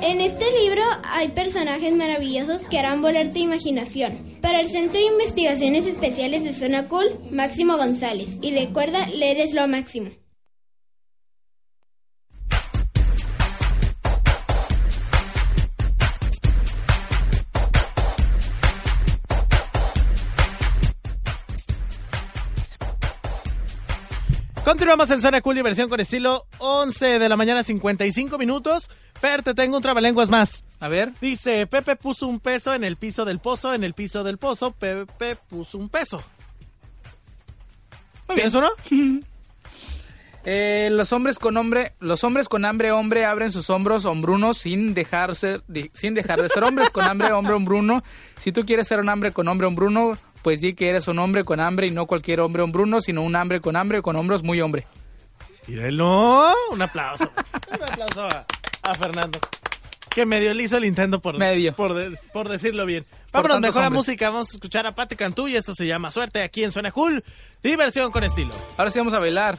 En este libro hay personajes maravillosos que harán volar tu imaginación. Para el Centro de Investigaciones Especiales de Zona Cool, Máximo González. Y recuerda, leer es lo máximo. Continuamos en Zona Cool Diversión con estilo 11 de la mañana 55 minutos. Fer, te tengo un trabalenguas más. A ver. Dice, Pepe puso un peso en el piso del pozo, en el piso del pozo, Pepe puso un peso. Muy bien. ¿Eso no? Eh, los hombres con hombre, los hombres con hambre hombre abren sus hombros hombrunos sin dejarse, di- sin dejar de ser hombres con hambre hombre hombruno. Si tú quieres ser un hombre con hombre hombruno, pues di que eres un hombre con hambre y no cualquier hombre hombruno, sino un hambre con hambre con hombros muy hombre. Míralo. Un aplauso. un aplauso a, a Fernando. Que medio le hizo el intento por, por, de- por decirlo bien. Vámonos mejor a hombres. música. Vamos a escuchar a Pate Cantú y esto se llama Suerte aquí en Zona Cool. Diversión con estilo. Ahora sí vamos a bailar.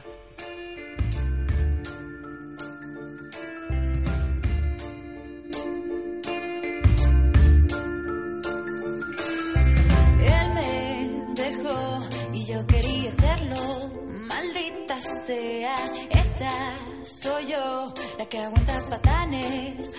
Que aguanta patanes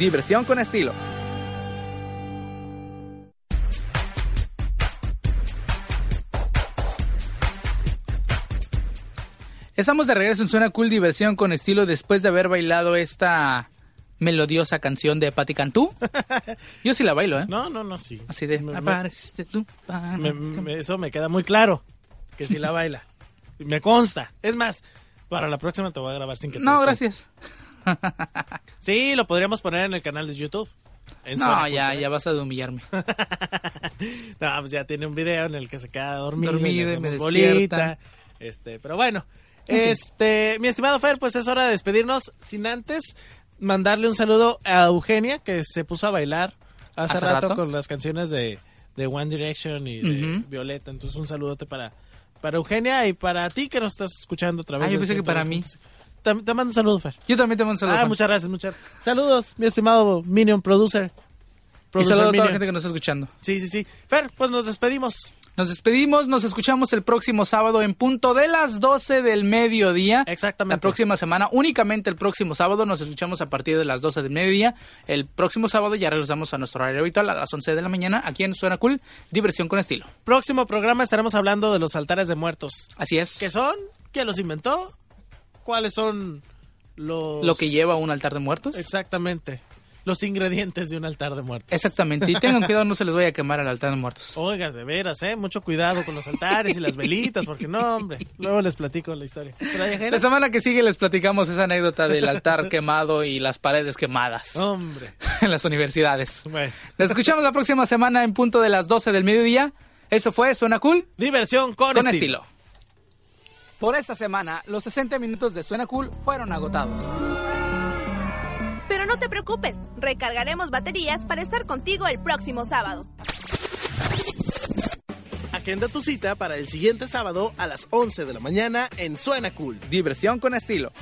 diversión con estilo. Estamos de regreso en Suena Cool Diversión con estilo después de haber bailado esta melodiosa canción de Patti Cantú. Yo sí la bailo, ¿eh? No, no, no, sí. Así de, Me- apareciste tú. para- Me- me- eso me queda muy claro, que sí la baila. Me consta. Es más, para la próxima te voy a grabar sin que te No, des gracias. cuenta. Sí, lo podríamos poner en el canal de YouTube. En No, ya, ya vas a de humillarme. No, pues ya tiene un video en el que se queda dormido, Dormido y me bolita. Este, pero bueno, este, mi estimado Fer, pues es hora de despedirnos sin antes mandarle un saludo a Eugenia que se puso a bailar hace, ¿Hace rato, rato? con las canciones de, de One Direction y de. Violeta. Entonces un saludote para para Eugenia y para ti que nos estás escuchando otra vez. Ah, yo pensé que para mí. Te, te mando un saludo, Fer. Yo también te mando un saludo. Ah, Juan. muchas gracias, muchas Saludos, mi estimado Minion Producer. Y Producer saludo a toda la gente que nos está escuchando. Sí, sí, sí. Fer, pues nos despedimos. Nos despedimos, nos escuchamos el próximo sábado en punto de las 12 del mediodía. Exactamente. La próxima semana, únicamente el próximo sábado, nos escuchamos a partir de las 12 del mediodía. El próximo sábado ya regresamos a nuestro horario habitual a las 11 de la mañana aquí en Suena Cool, diversión con estilo. Próximo programa estaremos hablando de los altares de muertos. Así es. ¿Qué son? ¿Quién los inventó? ¿Cuáles son los... Lo que lleva a un altar de muertos. Exactamente. Los ingredientes de un altar de muertos. Exactamente. Y tengan cuidado, no se les vaya a quemar al altar de muertos. Oiga, de veras, ¿eh? Mucho cuidado con los altares y las velitas, porque no, hombre. Luego les platico la historia. La semana que sigue les platicamos esa anécdota del altar quemado y las paredes quemadas Hombre. en las universidades. Bueno. Nos escuchamos la próxima semana en punto de las 12 del mediodía. Eso fue Suena Cool Diversión con, con estilo. estilo. Por esta semana, los 60 minutos de Suena Cool fueron agotados. Pero no te preocupes, recargaremos baterías para estar contigo el próximo sábado. Agenda tu cita para el siguiente sábado a las 11 de la mañana en Suena Cool. Diversión con estilo.